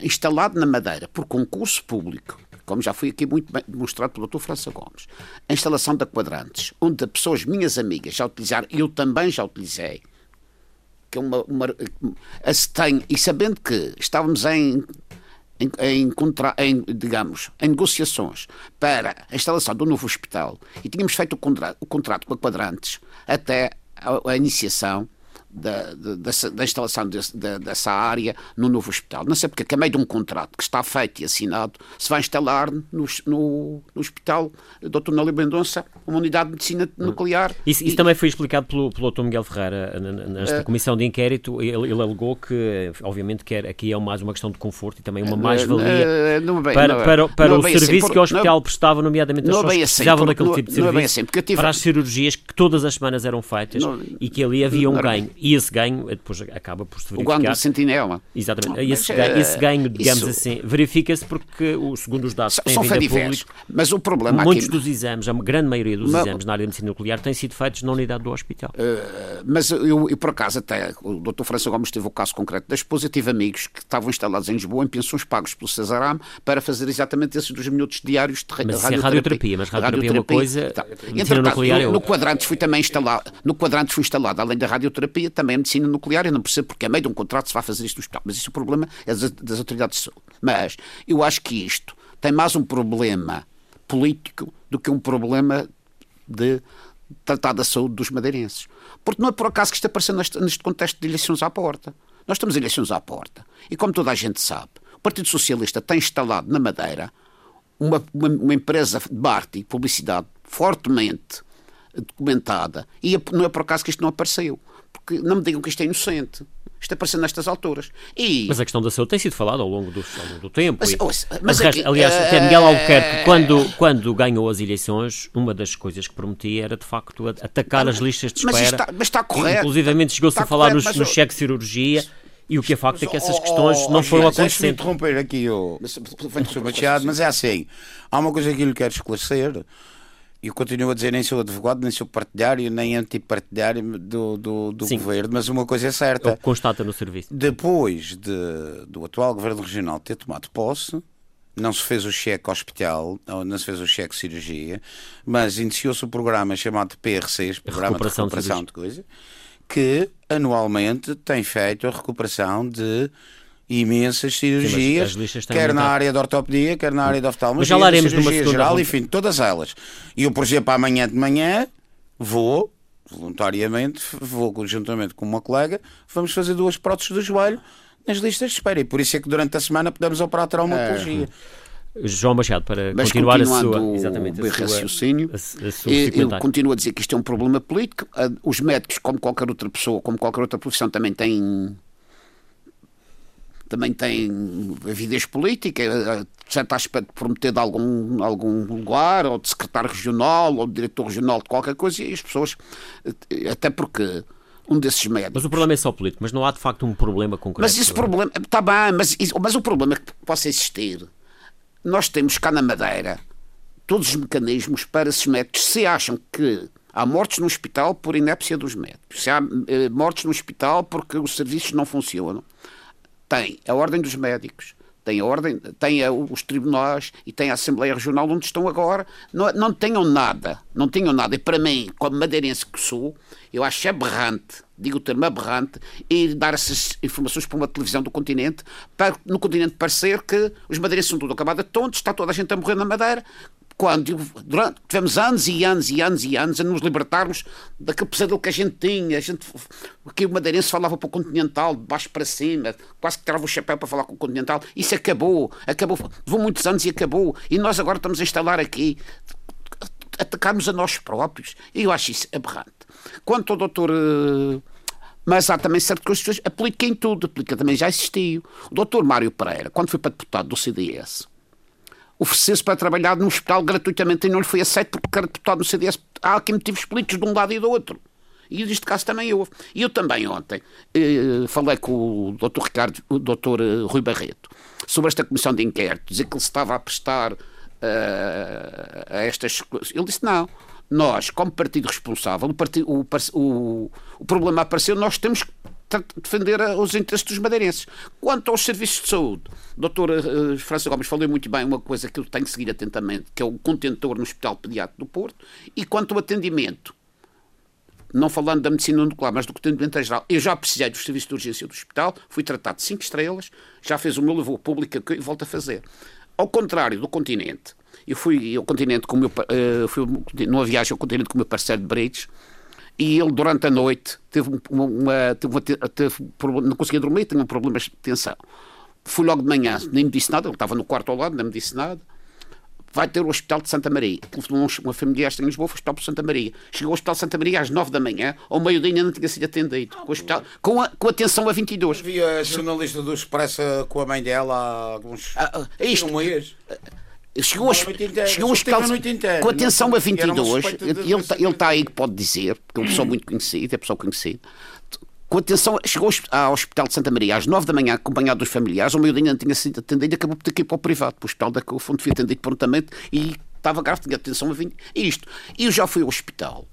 instalado na Madeira, por concurso público, como já foi aqui muito bem demonstrado pelo Dr. França Gomes, a instalação da Quadrantes, onde pessoas, minhas amigas, já utilizaram, eu também já utilizei, que é uma, uma a, tem, e sabendo que estávamos em em, em, em, digamos, em negociações para a instalação do novo hospital. E tínhamos feito o contrato, o contrato com a Quadrantes até a, a iniciação da, da, da instalação desse, da, dessa área no novo hospital. Não sei porque, que a meio de um contrato que está feito e assinado, se vai instalar no, no, no Hospital Dr. Nélio Mendonça uma unidade de medicina hum. nuclear. Isso, isso e... também foi explicado pelo, pelo Dr. Miguel Ferreira nesta uh, comissão de inquérito. Ele, ele, alegou que, obviamente, que aqui é mais uma questão de conforto e também uma mais-valia uh, para, para, para o assim, serviço assim, que o hospital não, prestava, nomeadamente as pessoas que precisavam assim, daquele tipo de serviço, assim, tive... para as cirurgias que todas as semanas eram feitas não, e que ali havia um ganho e esse ganho depois acaba por se verificar. O ganho do sentinela. Exatamente. Oh, esse, ganho, esse, ganho, digamos isso... assim, verifica-se porque, segundo os dados que têm vindo a público, mas o problema muitos aqui... dos exames, a grande maioria dos mas... exames na área de medicina nuclear têm sido feitos na unidade do hospital. Uh, mas eu, eu, por acaso, até o Dr. França Gomes teve o caso concreto da esposa, eu tive amigos que estavam instalados em Lisboa em pensões pagos pelo Cesaram para fazer exatamente esses dois minutos diários de mas radioterapia. É radioterapia. Mas radioterapia, radioterapia é uma coisa, tá. medicina nuclear é No Quadrantes fui também instalado, no Quadrantes fui instalado, além da radioterapia, também a medicina nuclear, eu não percebo porque a meio de um contrato se vai fazer isto no hospital. Mas isso é o problema é das, das autoridades de saúde. Mas eu acho que isto tem mais um problema político do que um problema de tratar da saúde dos madeirenses. Porque não é por acaso que isto apareceu neste, neste contexto de eleições à porta. Nós estamos em eleições à porta. E como toda a gente sabe, o Partido Socialista tem instalado na Madeira uma, uma, uma empresa de marketing, publicidade, fortemente documentada. E é não é por acaso que isto não apareceu. Porque não me digam que isto é inocente. Isto apareceu nestas alturas. E... Mas a questão da saúde tem sido falada ao longo do, ao longo do tempo. Mas, e, ouça, mas mas resto, aqui, aliás, eh, até Miguel Albuquerque, quando, quando ganhou as eleições, uma das coisas que prometia era, de facto, atacar as listas de mas espera. está- mas está correto. Inclusivamente chegou-se Está a falar correto, nos, mas nos o- cheques de cirurgia. E o que é facto é que essas Oh, questões oh, não oh, foram Gil, Deixa-me acontecendo. interromper aqui o, o Machado, mas é assim: há uma coisa que eu lhe quero esclarecer. E eu continuo a dizer: nem sou advogado, nem sou partidário, nem antipartidário do, do, do Sim. governo, mas uma coisa é É certa. que constata no serviço. Depois de, do atual governo regional ter tomado posse, não se fez o cheque hospital, não se fez o cheque cirurgia, mas iniciou-se o programa chamado PRCs, Programa Recuperação de de Recuperação de Coisa, que anualmente tem feito a recuperação de imensas cirurgias, têm quer na área da ortopedia, quer na área da oftalmologia, Mas já numa cirurgia segunda geral, ronda. enfim, todas elas. E eu, por exemplo, amanhã de manhã vou, voluntariamente, vou conjuntamente com uma colega, vamos fazer duas próteses do joelho nas listas de espera. E por isso é que durante a semana podemos operar traumatologia. João Machado, para Mas continuar a sua. o Exatamente, a sua, raciocínio, a, a sua eu, continuo a dizer que isto é um problema político. Ah, Os médicos, como qualquer outra pessoa, como qualquer outra profissão, também têm também têm avidez política, já está de prometer de algum, algum lugar, ou de secretário regional, ou de diretor regional de qualquer coisa, e as pessoas, eh, até porque um desses médicos. Mas o problema é só político, mas não há de facto um problema concreto. Mas esse problema, está bem, mas, mas o problema que possa existir, nós temos cá na Madeira todos os mecanismos para esses médicos, se acham que há mortes no hospital por inépcia dos médicos, se há eh, mortes no hospital porque os serviços não funcionam, tem a Ordem dos Médicos, tem a Ordem, tem a- os tribunais e tem a Assembleia Regional onde estão agora, não, não tenham nada, não tenham nada. E para mim, como madeirense que sou, eu acho aberrante, digo o termo aberrante, ir dar essas informações para uma televisão do continente, para no continente parecer que os madeirenses são tudo acabado. De tontos, está toda a gente a morrer na Madeira, quando durante, tivemos anos e anos e anos e anos a nos libertarmos daquele pesadelo que a gente tinha, a gente, que o madeirense falava para o continental, de baixo para cima, quase que tirava o chapéu para falar com o continental, isso acabou, acabou, levou muitos anos e acabou, e nós agora estamos a instalar aqui atacarmos a nós próprios, e eu acho isso aberrante. Quanto ao doutor eh, mas há também certas coisas, aplica em tudo, aplica também já existiu. O doutor Mário Pereira, quando foi para deputado do CDS, ofereceu-se para trabalhar num hospital gratuitamente e não lhe foi aceito porque era deputado no CDS. Há aqui motivos políticos de um lado e do outro. E neste caso também houve. E eu também ontem eh, falei com o Dr. Ricardo, o Dr. eh, Rui Barreto, sobre esta comissão de inquérito, dizer que ele estava a prestar eh, a estas coisas. Ele disse: não. Nós, como partido responsável, o, partido, o, o, o problema apareceu, nós temos que defender a- os interesses dos madeirenses. Quanto aos serviços de saúde, doutora eh, França Gomes falou muito bem uma coisa que eu tenho que seguir atentamente, que é o contentor no Hospital Pediátrico do Porto, e quanto ao atendimento, não falando da medicina nuclear, mas do atendimento em geral, eu já precisei dos serviços de urgência do hospital, fui tratado de 5 estrelas, já fez o meu levou público e volto a fazer. Ao contrário do continente, eu fui ao continente com o meu, eh, fui numa viagem ao continente com o meu parceiro de Bridge, e ele durante a noite teve um- uma, uma- teve uma te- teve um problema- não conseguia dormir, tinha problemas de tensão. Fui logo de manhã, nem me disse nada, ele estava no quarto ao lado, nem me disse nada. Vai ter o Hospital de Santa Maria. Telefonou um- uma familiar em Lisboa, foi ao Hospital de Santa Maria. Chegou ao Hospital de Santa Maria às 9 da manhã, ao meio-dia ainda não tinha sido atendido. Com, o hospital, com, a, com atenção a 22. Vi a jornalista do Expresso com a mãe dela há alguns. Ah, ah, isto. um mês. Chegou, ao A noite inteira, chegou ao só teve hospital a noite inteira. com atenção a Era uma 22. suspeita de Ele está ele tá aí que pode dizer, porque é uma pessoa muito conhecida, é pessoa conhecida. Com atenção, chegou ao Hospital de Santa Maria às 9 da manhã, acompanhado dos familiares. O meio-dia não tinha sido atendido, acabou por ter que ir para o privado, para o hospital da eu fui atendido prontamente e estava grave, tinha atenção a 20. E isto. E eu já fui ao hospital.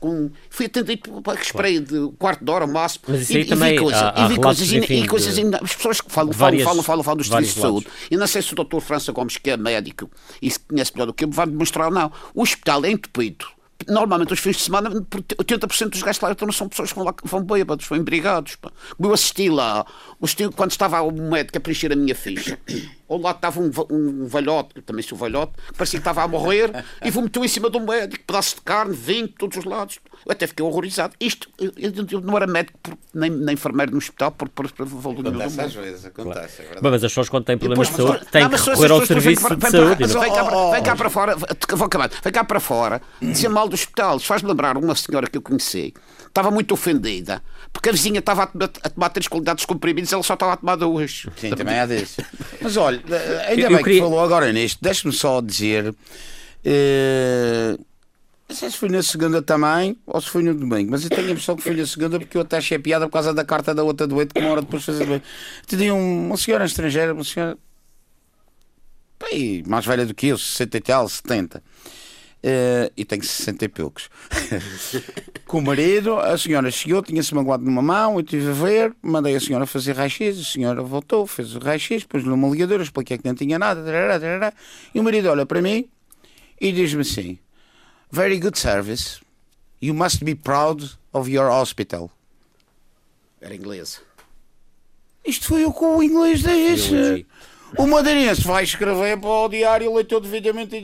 Com, fui atendido, por- esperei de quarto de hora ao máximo. Mas isso e, aí e também vi coisas, há- e vi coisas, e- enfim, e coisas ainda- as pessoas que falam, várias- falam, falam, falam dos vários serviços de saúde. Eu não sei se o doutor França Gomes, que é médico e se conhece melhor do que eu, vai demonstrar ou não. O hospital é entupido. Normalmente, os fins de semana, por 80% dos gajos lá então, são pessoas que vão lá que vão bêbados, vão embriagados. pá. Eu assisti lá, assisti, quando estava o médico a preencher a minha ficha, ao lado estava um, um, um velhote, eu também sou velhote, que parecia que estava a morrer, e vomitou em cima de um médico, pedaços de carne, vinho, de todos os lados. Eu até fiquei horrorizado. Isto, eu, eu não era médico, nem, nem enfermeiro no hospital, por, por, por, por Acontece às vezes, acontece. Claro. É mas as pessoas, quando têm problemas depois, de saúde, têm que recorrer ao serviço de saúde. Vem cá, oh, vem cá para fora, vou acabar, vem cá para fora, dizer mal do hospital. Faz-me lembrar uma senhora que eu conheci, estava muito ofendida porque a vizinha estava a, a tomar três qualidades de comprimidos, ela só estava a tomar duas. Sim, também há desses. Mas olha, ainda eu, bem eu queria... que falou agora nisto, deixe-me só dizer. Uh, não sei se foi na segunda também ou se foi no domingo, mas eu tenho a impressão que foi na segunda porque eu até achei piada por causa da carta da outra doente que uma hora depois de fazer doente. Tinha uma senhora estrangeira, uma senhora bem, mais velha do que eu, 60 e tal, 70. Uh, e tenho 60 e poucos. Com o marido, a senhora chegou, tinha-se magoado numa mão, eu estive a ver, mandei a senhora fazer raio-x, a senhora voltou, fez o raio-x, pôs-lhe uma ligadora, expliquei que não tinha nada, tarará, tarará, e o marido olha para mim e diz-me assim: Very good service, you must be proud of your hospital. Era inglês. Isto foi eu com o inglês desse. O madeirense vai escrever para o diário leitor devidamente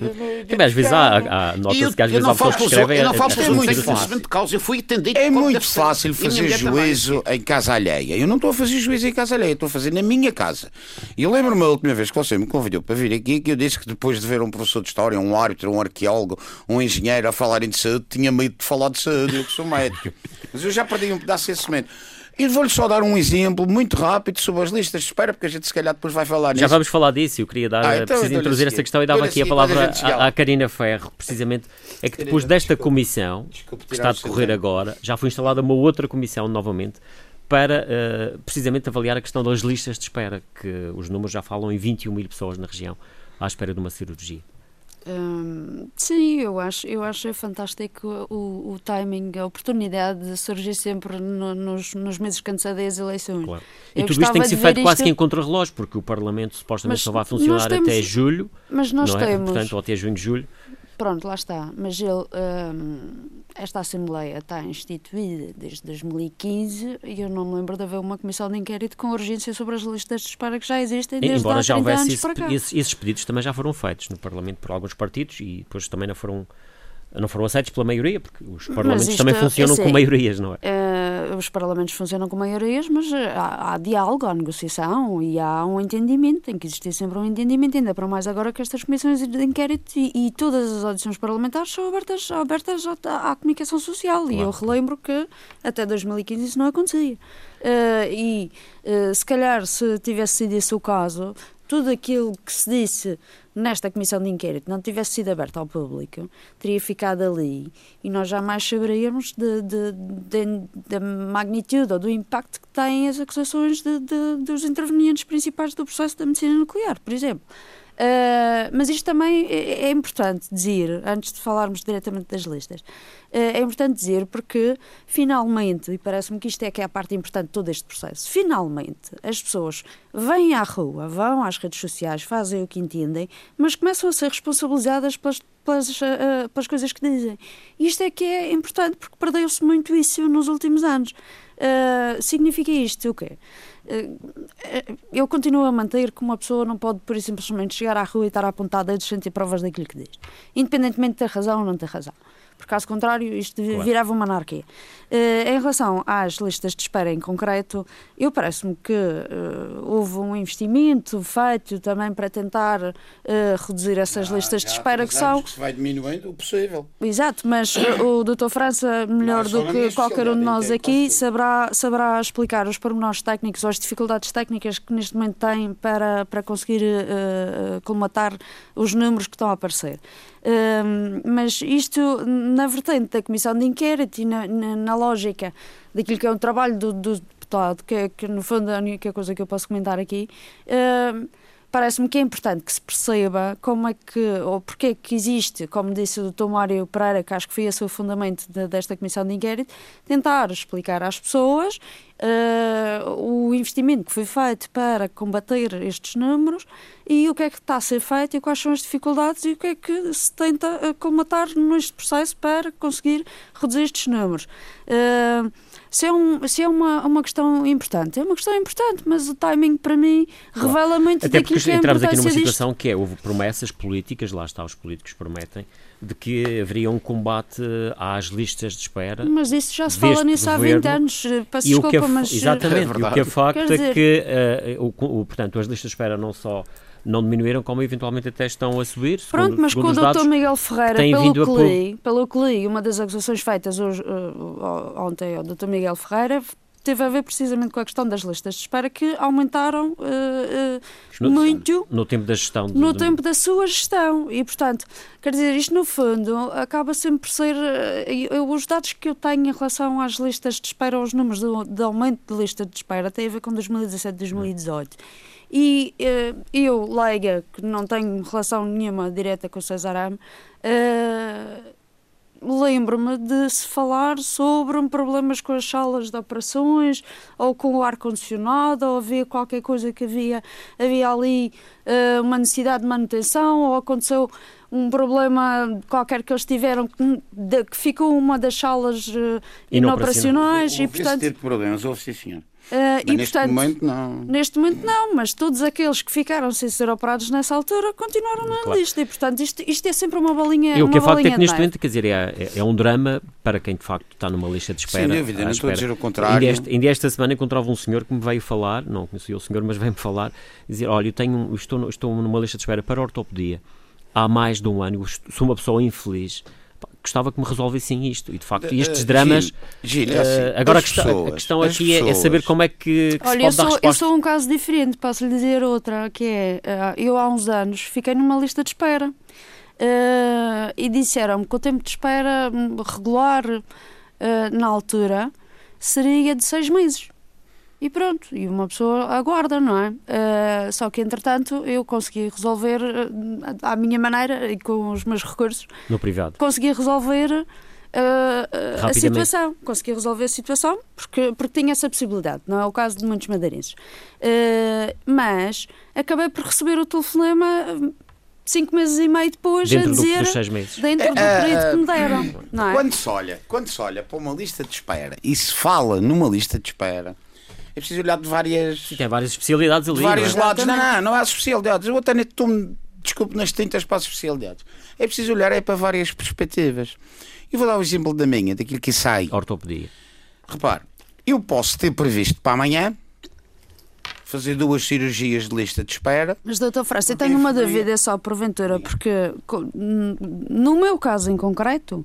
Também às vezes há, há nota-se que às vezes há pessoas que escrevem. Eu não falo é, é, muito fácil. de causa, eu fui atendido. É muito fácil fazer juízo em casa alheia. Eu não estou a fazer juízo em casa alheia, estou a fazer na minha casa. E eu lembro-me a última vez que você me convidou para vir aqui que eu disse que depois de ver um professor de história, um árbitro, um arqueólogo, um engenheiro a falarem de saúde, tinha medo de falar de saúde, eu que sou médico. Mas eu já perdi um pedaço desse momento. E vou-lhe só dar um exemplo muito rápido sobre as listas de espera, porque a gente se calhar depois vai falar nisso. Já vamos falar disso, eu queria dar, ah, então, preciso introduzir essa questão e dava aqui a palavra à, à Karina Ferro, precisamente, é que depois desta comissão, que está a decorrer agora, já foi instalada uma outra comissão novamente, para uh, precisamente avaliar a questão das listas de espera, que os números já falam em 21 mil pessoas na região à espera de uma cirurgia. Hum, sim, eu acho, eu acho fantástico o, o timing, a oportunidade de surgir sempre no, nos, nos meses que antecedem as eleições. Claro. E eu tudo isto tem que ser feito quase isto... que em contra-relógio, porque o Parlamento supostamente mas só vai funcionar temos... até julho. Mas nós não é? temos. Portanto, ou até junho, julho. Pronto, lá está. Mas ele, hum, esta Assembleia está instituída desde 2015 e eu não me lembro de haver uma comissão de inquérito com urgência sobre as listas de espera que já existem desde Embora há já houvesse esse, esses, esses pedidos também já foram feitos no Parlamento por alguns partidos e depois também não foram não foram aceitos pela maioria, porque os parlamentos também funcionam com maiorias, não é? Uh, os parlamentos funcionam com maiorias, mas há, há, diálogo, há negociação e há um entendimento, tem que existir sempre um entendimento, ainda para mais agora que estas comissões de inquérito e, e todas as audições parlamentares são abertas, abertas à, à comunicação social. Claro. E eu relembro que até 2015 isso não acontecia. Uh, e uh, se calhar, se tivesse sido esse o caso, tudo aquilo que se disse nesta comissão de inquérito não tivesse sido aberta ao público, teria ficado ali e nós jamais saberíamos da magnitude ou do impacto que têm as acusações dos intervenientes principais do processo da medicina nuclear, por exemplo. Uh, mas isto também é, é, importante dizer, antes de falarmos diretamente das listas, uh, é importante dizer porque finalmente, e parece-me que isto é que é a parte importante de todo este processo, finalmente as pessoas vêm à rua, vão às redes sociais, fazem o que entendem, mas começam a ser responsabilizadas pelas, pelas, uh, pelas coisas que dizem. Isto é que é importante porque perdeu-se muito isso nos últimos anos. significa isto o quê? Eh, eu continuo a manter que uma pessoa não pode, por simplesmente, chegar à rua e estar a apontar dedos sem ter provas daquilo que diz, independentemente de ter razão ou não ter razão porque caso contrário isto claro. virava uma anarquia. Uh, em relação às listas de espera em concreto, eu parece-me que uh, houve um investimento feito também para tentar uh, reduzir essas já, listas já de espera que são... que se vai diminuindo o possível. Exato, mas o Dr. França, melhor não, do que qualquer um de nós aqui, saberá, saberá explicar os pormenores técnicos ou as dificuldades técnicas que neste momento tem para, para conseguir colmatar os números que estão a aparecer mas isto, na vertente da comissão de inquérito e na, na, na lógica daquilo que é o trabalho do, do deputado, que, que no fundo é a única coisa que eu posso comentar aqui, parece-me que é importante que se perceba como é que, ou porque é que existe, como disse o Dr. Mário Pereira, que acho que foi esse o fundamento de, desta comissão de inquérito, tentar explicar às pessoas uh, o investimento que foi feito para combater estes números e o que é que está a ser feito e quais são as dificuldades e o que é que se tenta colmatar neste processo para conseguir reduzir estes números. Uh, se é, um, se é uma, uma questão importante, é uma questão importante, mas o timing para mim revela muito Até daquilo porque que é entramos aqui numa disto. situação que é, houve promessas políticas, lá está, os políticos prometem, de que haveria um combate às listas de espera. Mas isso já se fala nisso há 20 anos, peço e desculpa, o que é, mas... Exatamente, é e o que é facto é dizer, que, uh, o, o, portanto, as listas de espera não só não diminuíram, como eventualmente até estão a subir. Pronto, segundo, mas segundo com o Dr. Miguel Ferreira, pelo que, li, pelo que li, uma das acusações feitas hoje, uh, ontem ao Dr. Miguel Ferreira teve a ver precisamente com a questão das listas de espera que aumentaram uh, uh, no, muito no tempo da gestão. No de... tempo da sua gestão. E, portanto, quer dizer, isto no fundo acaba sempre por ser. Uh, os dados que eu tenho em relação às listas de espera, os números de, de aumento de lista de espera, têm a ver com 2017 2018. E uh, eu, leiga, que não tenho relação nenhuma direta com o César Am, uh, lembro-me de se falar sobre problemas com as salas de operações ou com o ar-condicionado ou havia qualquer coisa que havia, havia ali uh, uma necessidade de manutenção ou aconteceu um problema qualquer que eles tiveram que, de, que ficou uma das salas uh, inoperacionais e portanto... ter problemas, houve sim senhor. Uh, e, neste portanto, momento não. Neste momento não, mas todos aqueles que ficaram sem ser operados nessa altura continuaram na claro. lista e, portanto, isto, isto é sempre uma bolinha. E o que é facto é que neste momento, quer dizer, é, é, é, um drama para quem de facto está numa lista de espera. Sem dúvida, não estou a dizer o contrário. Ainda esta, ainda esta semana encontrava um senhor que me veio falar, não conhecia o senhor, mas veio-me falar, dizer: Olha, eu tenho, estou, estou numa lista de espera para ortopedia há mais de um ano, sou uma pessoa infeliz gostava que me resolvessem isto. E de facto, estes Uh, dramas. Gil, Gil, assim, uh, agora a pessoas, questão, a questão aqui é, é, pessoas. saber como é que, que Olha, se eu sou, resposta. eu sou um caso diferente, posso lhe dizer outra, que é, eu há uns anos fiquei numa lista de espera uh, e disseram-me que o tempo de espera hum, regular uh, na altura seria de seis meses. E pronto, e uma pessoa aguarda, não é? Uh, só que, entretanto, eu consegui resolver uh, à minha maneira e com os meus recursos. No privado. Consegui resolver uh, a situação. Consegui resolver a situação porque, porque tinha essa possibilidade. Não é o caso de muitos madeirenses. mas acabei por receber o telefonema cinco meses e meio depois dentro a dizer do, dos seis meses. dentro do período que me deram. Não é? Quando se olha, quando se olha para uma lista de espera e se fala numa lista de espera é preciso olhar de várias. E tem várias especialidades ali. De vários não é? lados. Não, não, não há especialidades. Eu até nem estou-me, desculpe, nas tintas para as especialidades. É preciso olhar é para várias perspectivas. E vou dar o exemplo da minha, daquilo que sai. Ortopedia. Repare, eu posso ter previsto para amanhã fazer duas cirurgias de lista de espera. Mas, doutor França, eu tenho uma dúvida só porventura, porque no meu caso em concreto,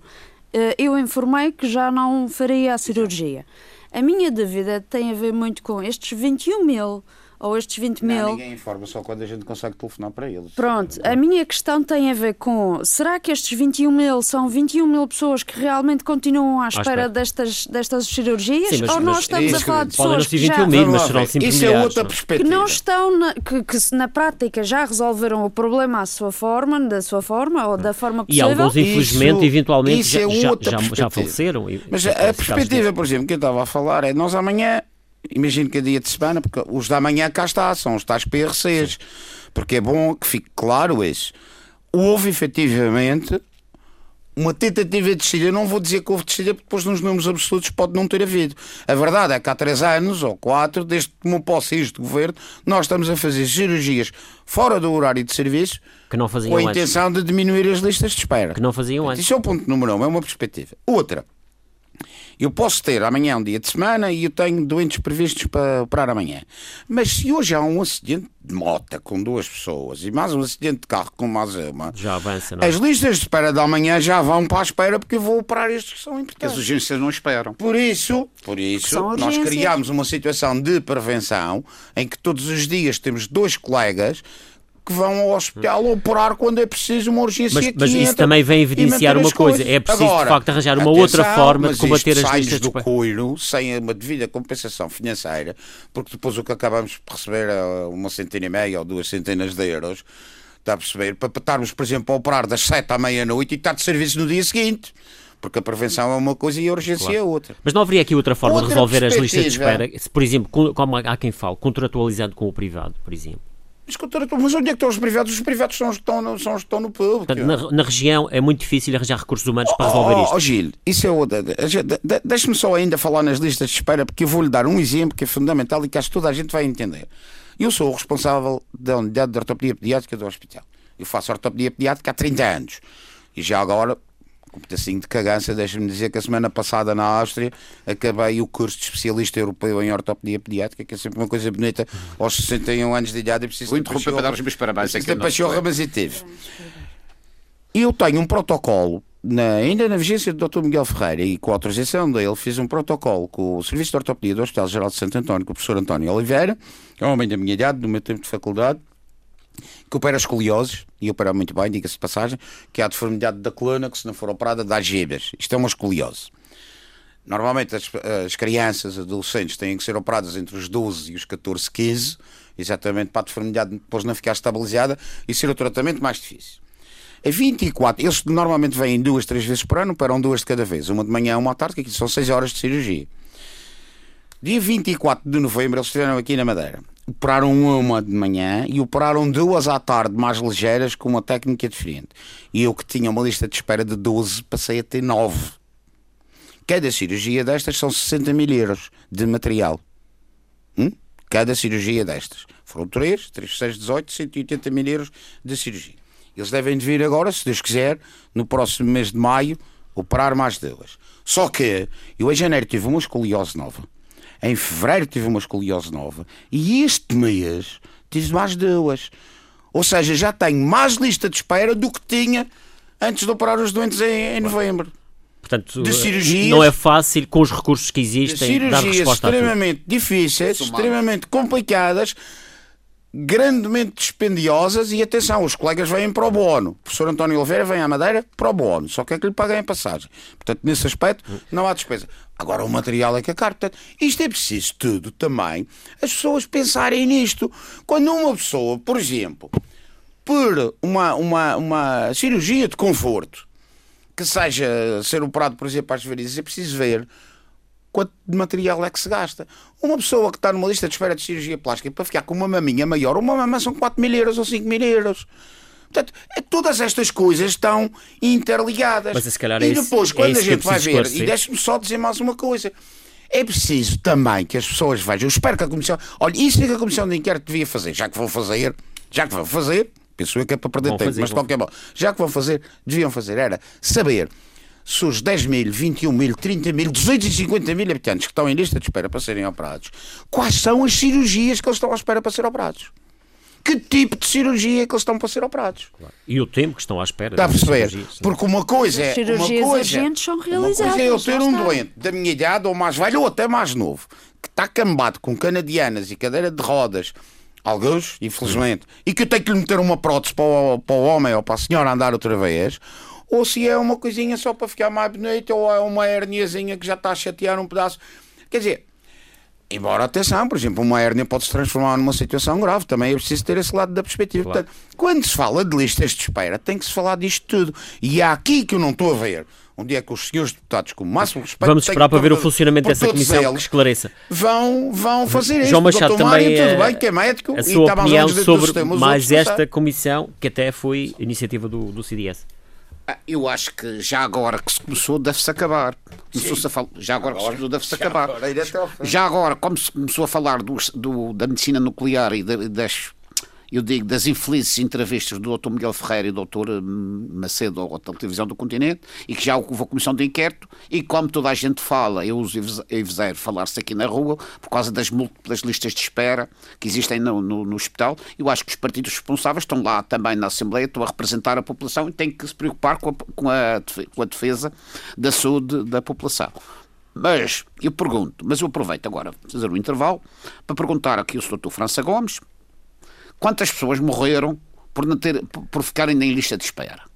eh, eu informei que já não faria a cirurgia. A minha dúvida tem a ver muito com estes 21 mil ou estes 20 mil. Não, ninguém informa, só quando a gente consegue telefonar para eles. Pronto, a minha questão tem a ver com: será que estes 21 mil são 21 mil pessoas que realmente continuam à espera, espera. Destas, destas cirurgias? Sim, mas- ou nós estamos isso a falar de pessoas que já. 21 mil, mas serão Isso é milhares, outra não é? que perspectiva. não estão na, que, que na prática já resolveram o problema à sua forma, da sua forma ou da forma E possível. alguns, infelizmente, Isso- eventualmente, isso já, é já, já, já perspectiva. faleceram. e- Mas e a perspectiva, por exemplo, que eu estava a falar é nós amanhã, imagino que é dia de semana, porque os da manhã cá está, são os tais PRCs. Porque é bom que fique claro isso. Houve efetivamente uma tentativa de descida. Eu não vou dizer que houve descida, porque depois nos números absolutos pode não ter havido. A verdade é que há três anos ou quatro, desde que tomou posse este governo, nós estamos a fazer cirurgias fora do horário de serviço Que não com faziam a antes. intenção de diminuir as listas de espera. Que não faziam antes. Isso é o ponto número um, é uma perspectiva. Outra, eu posso ter amanhã um dia de semana e eu tenho doentes previstos para operar amanhã. Mas se hoje há um acidente de moto com duas pessoas e mais um acidente de carro com mais uma, Já avança, não é? as listas de espera de amanhã já vão para a espera porque eu vou operar estes que são As importantes. urgências não esperam. Por isso, por isso nós criámos uma situação de prevenção em que todos os dias temos dois colegas que vão ao hospital operar quando é preciso uma urgência Mas, mas isso também vem evidenciar uma coisa. É preciso, Agora, de facto, arranjar uma atenção, outra forma de combater as listas de do coiro sem uma devida compensação financeira, porque depois o que acabamos por receber é uma centena e meia ou duas centenas de euros, está a perceber? Para estarmos, por exemplo, a operar das sete à meia-noite e estar de serviço no dia seguinte. Porque a prevenção é uma coisa e a urgência é outra. Mas não haveria aqui outra forma de Outra resolver as listas de espera? Se, por exemplo, com- como há quem fala, contratualizando com o privado, por exemplo. Mas onde é que estão os privados? Os privados são os que estão no, são os que estão no público. Portanto, na, na, região é muito difícil arranjar recursos humanos para resolver oh, isto. Oh, Gil, isso é outra. Deixe-me só ainda falar nas listas de espera, porque eu vou-lhe dar um exemplo que é fundamental e que acho que toda a gente vai entender. Eu sou o responsável da unidade de ortopedia pediátrica do hospital. Eu faço ortopedia pediátrica há 30 anos. E já agora um pedacinho de cagança, deixa-me dizer que a semana passada na Áustria acabei o curso de especialista europeu em ortopedia pediátrica, que é sempre uma coisa bonita, aos 61 anos de idade. Preciso Vou interromper para dar os meus parabéns. Preciso de pachorra, mas teve. Eu tenho um protocolo, na, ainda na vigência do Dr. Miguel Ferreira e com a autorização dele, fiz um protocolo com o Serviço de Ortopedia do Hospital Geral de Santo António, com o professor António Oliveira, que é um homem da minha idade, do meu tempo de faculdade, que opera escolioses, e opera muito bem, diga-se de passagem, que é a deformidade da coluna, que se não for operada dá gebas. Isto é uma escoliose. Normalmente as, as crianças, adolescentes, têm que ser operadas entre os 12 e os 14, 15, exatamente para a deformidade depois não ficar estabilizada e ser o tratamento mais difícil. A 24, eles normalmente vêm duas, três vezes por ano, operam duas de cada vez, uma de manhã uma à tarde, que aqui são 6 horas de cirurgia. Dia 24 de novembro eles estiveram aqui na Madeira operaram uma de manhã e operaram duas à tarde, mais ligeiras, com uma técnica diferente. E eu que tinha uma lista de espera de 12, passei a ter 9. Cada cirurgia destas são 60 mil euros de material. Hum? Cada cirurgia destas. Foram 3, 3, 6, 18, 180 mil euros de cirurgia. Eles devem de vir agora, se Deus quiser, no próximo mês de maio, operar mais duas. Só que eu em janeiro tive uma escoliose nova em fevereiro tive uma escoliose nova e este mês tive mais duas. Ou seja, já tenho mais lista de espera do que tinha antes de operar os doentes em, em novembro. Portanto, de cirurgias, não é fácil, com os recursos que existem, dar resposta extremamente difíceis, extremamente complicadas grandemente dispendiosas e atenção, os colegas vêm para o bono. O professor António Oliveira vem à Madeira para o bono, só que é que lhe paguem a passagem. Portanto, nesse aspecto, não há despesa. Agora, o material é que é caro. Portanto, isto é preciso tudo também as pessoas pensarem nisto. Quando uma pessoa, por exemplo, por uma, uma, uma cirurgia de conforto, que seja ser operado, por exemplo, às varizes, é preciso ver quanto de material é que se gasta. Uma pessoa que está numa lista de espera de cirurgia plástica para ficar com uma maminha maior, uma mamã são 4 mil euros ou 5 mil euros. Portanto, é, todas estas coisas estão interligadas. Mas, se calhar, e é depois, é quando a gente vai ver, e deixe-me só dizer mais uma coisa. É preciso também que as pessoas vejam. Eu espero que a Comissão. Olha, isso é que a Comissão de Inquérito devia fazer. Já que vão fazer, já que vão fazer, penso eu que é para perder tempo, fazer, mas de qualquer modo, já que vão fazer, deviam fazer, era saber se os 10 mil, 21 mil, 30 mil, 250 mil habitantes que estão em lista de espera para serem operados, quais são as cirurgias que eles estão à espera para ser operados? Que tipo de cirurgia é que eles estão para ser operados? Claro. E o tempo que estão à espera. Está a perceber? Porque uma coisa é. As cirurgias uma coisa, urgentes são realizadas. Uma coisa é eu ter um doente da minha idade, ou mais velho, ou até mais novo, que está cambado com canadianas e cadeira de rodas, alguns, infelizmente, e que eu tenho que lhe meter uma prótese para o, para o homem ou para a senhora andar outra vez ou se é uma coisinha só para ficar mais bonito, ou é uma herniazinha que já está a chatear um pedaço. Quer dizer, embora atenção, por exemplo, uma hérnia pode se transformar numa situação grave, também é preciso ter esse lado da perspectiva. Claro. Portanto, quando se fala de listas de espera, tem que se falar disto tudo. E é aqui que eu não estou a ver onde é que os senhores deputados, com o máximo respeito, vamos esperar para ver o funcionamento dessa comissão que esclareça. Vão, vão fazer isso. João Machado também Mário, tudo bem, que é médico a sua opinião sobre mais esta comissão que até foi iniciativa do, do CDS. Ah, eu acho que já agora que se começou, deve-se acabar. Começou-se a falar, já agora, agora que se começou, deve-se acabar. Já agora, como se começou a falar do, do, da medicina nuclear e das eu digo, das infelizes entrevistas do Dr. Miguel Ferreira e do Dr. Hum, Macedo à televisão do continente e que já houve a comissão de inquérito e como toda a gente fala, eu uso Eviseiro falar-se aqui na rua por causa das múltiplas listas de espera que existem no, no, no, hospital, eu acho que os partidos responsáveis estão lá também na Assembleia, estão a representar a população e têm que se preocupar com a, com a, com a defesa da saúde da população. Mas eu pergunto, mas eu aproveito agora fazer um intervalo para perguntar aqui ao Sr. França Gomes, Quantas pessoas morreram por, não ter, por ficarem em lista de espera?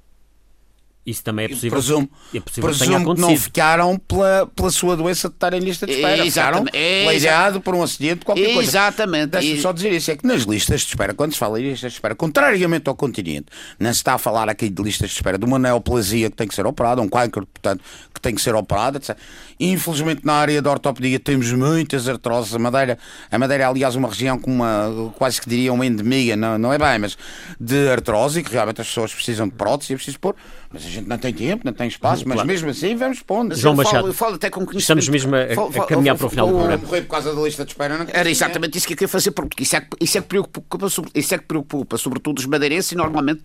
Isso também é possível, presumo, é possível que tenha presumo que não ficaram pela, pela sua doença de estar em lista de espera. Ficaram Exatamente. Exa- leijado por um acidente, qualquer coisa. Exatamente. Deixa-me E- só dizer isso, é que nas listas de espera, quando se fala em listas de espera, contrariamente ao continente, não se está a falar aqui de listas de espera de uma neoplasia que tem que ser operada, um câncer, portanto, que tem que ser operado, etc. Infelizmente, na área da ortopedia temos muitas artroses. A Madeira, a Madeira é, aliás, uma região com uma, quase que diria, uma endemia, não, não é bem, mas de artrose, e que realmente as pessoas precisam de prótese, é preciso pôr, mas a gente não tem tempo, não tem espaço, mas Claro. mesmo assim vamos pondo. João eu Machado. falo, falo até com. Estamos mesmo a- Falo- a caminhar para o final do programa. morrer por causa da lista de espera. Não Era exatamente isso que eu queria fazer, porque isso é que, isso é que, preocupa, isso é que preocupa, sobretudo os madeirenses e normalmente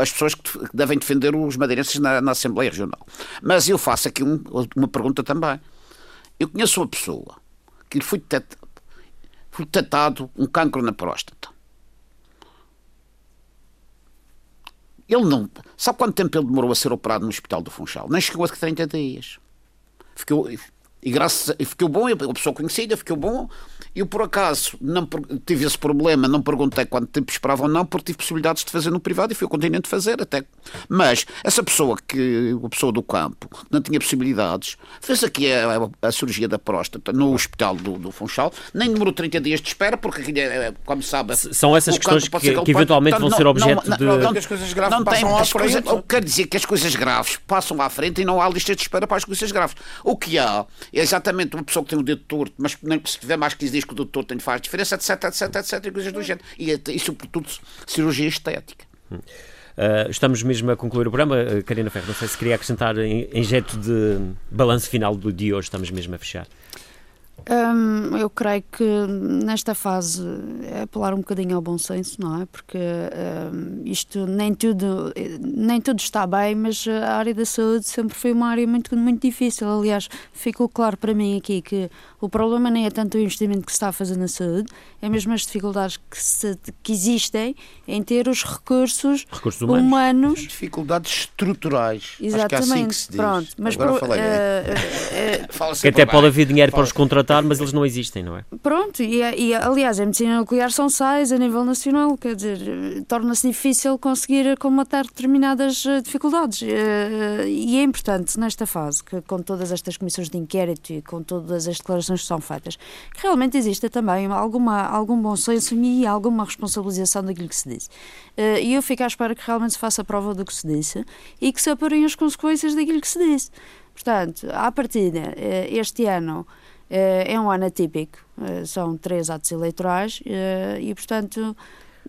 as pessoas que devem defender os madeirenses na, na Assembleia Regional. Mas eu faço aqui um- uma pergunta também. Eu conheço uma pessoa que lhe foi, tet- foi detectado um cancro na próstata. Ele não. Sabe quanto tempo ele demorou a ser operado no Hospital do Funchal? Nem chegou a 30 dias. Ficou, e graças a, e ficou bom, é uma pessoa conhecida, ficou bom. Eu, por acaso, não tive esse problema, não perguntei quanto tempo esperava ou não, porque tive possibilidades de fazer no privado e fui ao continente fazer até. Mas essa pessoa, que a pessoa do campo, que não tinha possibilidades, fez aqui a, a- a cirurgia da próstata no hospital do, do Funchal, nem demorou 30 dias de espera, porque aquilo é, como sabe. São essas questões que- que pode- eventualmente vão Portanto, ser não- objeto não- de- não- Não, que as coisas graves não tem, passam à as coisas, frente. eu quero dizer que as coisas graves passam à frente e não há listas de espera para as coisas graves. O que há é exatamente uma pessoa que tem o dedo torto, mas nem- se tiver mais 15 dias que o dedo torto faz diferença, etc, etc, etc, e coisas do género. E, e sobretudo cirurgia estética. Uh, estamos mesmo a concluir o programa. Uh, Karina Ferro, não sei se queria acrescentar em, em jeito de balanço final do dia hoje, estamos mesmo a fechar. Hum, eu creio que nesta fase é apelar um bocadinho ao bom senso, não é? Porque hum, isto nem tudo, nem tudo está bem, mas a área da saúde sempre foi uma área muito, muito difícil. Aliás, ficou claro para mim aqui que o problema nem é tanto o investimento que se está a fazer na saúde, é mesmo as dificuldades que, se- que existem em ter os recursos, Recursos humanos. humanos Dificuldades estruturais. Acho que é Exatamente, assim que se diz. pronto. Mas Agora por- falei bem. eh, eh, Fala Que até pode haver dinheiro para os contratar, mas eles não existem, não é? Pronto, e, e aliás, a medicina nuclear são sais a nível nacional, quer dizer, eh, torna-se difícil conseguir combater determinadas eh, dificuldades. Eh, E é importante nesta fase, que com todas estas comissões de inquérito e com todas as declarações que são feitas, que realmente exista também alguma, algum bom senso e alguma responsabilização daquilo que se diz. Eh, E eu fico à espera que realmente se faça prova do que se disse e que se apurem as consequências daquilo que se disse. Portanto, à partida, eh, este ano eh, é um ano atípico, são três atos eleitorais e, portanto.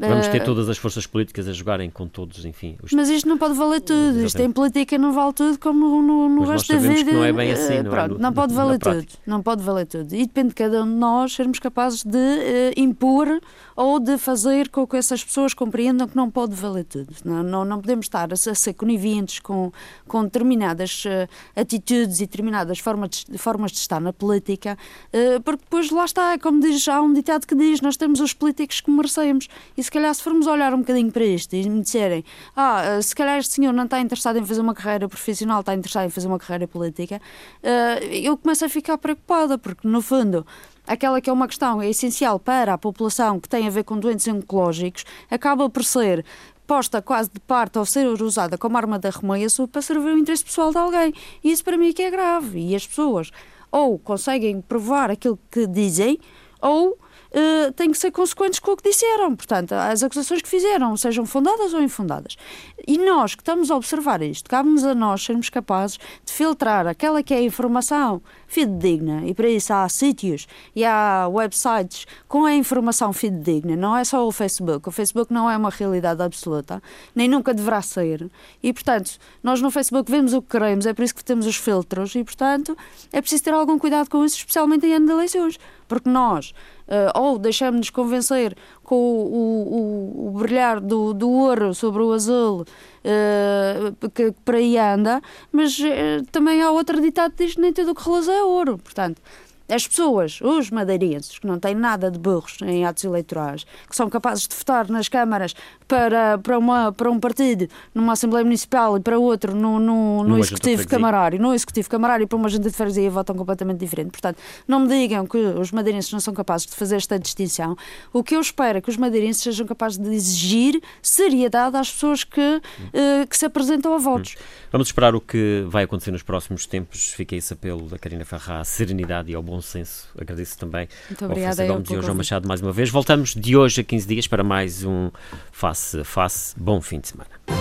Vamos ter eh, todas as forças políticas a jogarem com todos, enfim. Os... Mas isto não pode valer tudo. Isto Exatamente. em política não vale tudo como no, no, no resto da vida. não é bem assim, Eh, não é? Pronto, No- não pode valer tudo. Não pode valer tudo. E depende de cada um de nós sermos capazes de eh, impor ou de fazer com que essas pessoas compreendam que não pode valer tudo. Não, não, não podemos estar a, ser- a ser coniventes com, com determinadas eh, atitudes e determinadas formas de, formas de estar na política, eh, porque depois lá está, como diz, há um ditado que diz: nós temos os políticos que merecemos. E se calhar, se formos olhar um bocadinho para isto e me disserem, ah, eh, se calhar este senhor não está interessado em fazer uma carreira profissional, está interessado em fazer uma carreira política, eh, eu começo a ficar preocupada, porque no fundo. Aquela que é uma questão essencial para a população que tem a ver com doentes oncológicos acaba por ser posta quase de parte ou ser usada como arma de arremesso para servir o interesse pessoal de alguém. E isso para mim é que é grave. E as pessoas ou conseguem provar aquilo que dizem ou eh, têm que ser consequentes com o que disseram. Portanto, as acusações que fizeram, sejam fundadas ou infundadas. E nós que estamos a observar isto, cabe-nos a nós sermos capazes de filtrar aquela que é a informação fidedigna. E para isso há sítios e há websites com a informação fidedigna. Não é só o Facebook. O Facebook não é uma realidade absoluta, nem nunca deverá ser. E, portanto, nós no Facebook vemos o que queremos, é por isso que temos os filtros. E, portanto, é preciso ter algum cuidado com isso, especialmente em ano de eleições. Porque nós eh, ou deixamos-nos convencer com o, o, o brilhar do, do ouro sobre o azul eh, que por aí anda, mas eh, também há outra ditado que diz que nem tudo o que reluz é ouro. Portanto, as pessoas, os madeirenses, que não têm nada de burros em atos eleitorais, que são capazes de votar nas câmaras para, para, uma, para um partido numa Assembleia Municipal e para outro no, no, no Executivo Camarário, no Executivo Camarário e para uma junta de freguesia votam completamente diferente. Portanto, não me digam que os madeirenses não são capazes de fazer esta distinção. O que eu espero é que os madeirenses sejam capazes de exigir seriedade às pessoas que, uh, que se apresentam a votos. Hum. Vamos esperar o que vai acontecer nos próximos tempos. Fica esse apelo da Karina Ferrá à serenidade e ao bom senso. Agradeço também Muito ao Gomes e ao João Machado mais uma vez. Voltamos de hoje a 15 dias para mais um Face a Face. Bom fim de semana.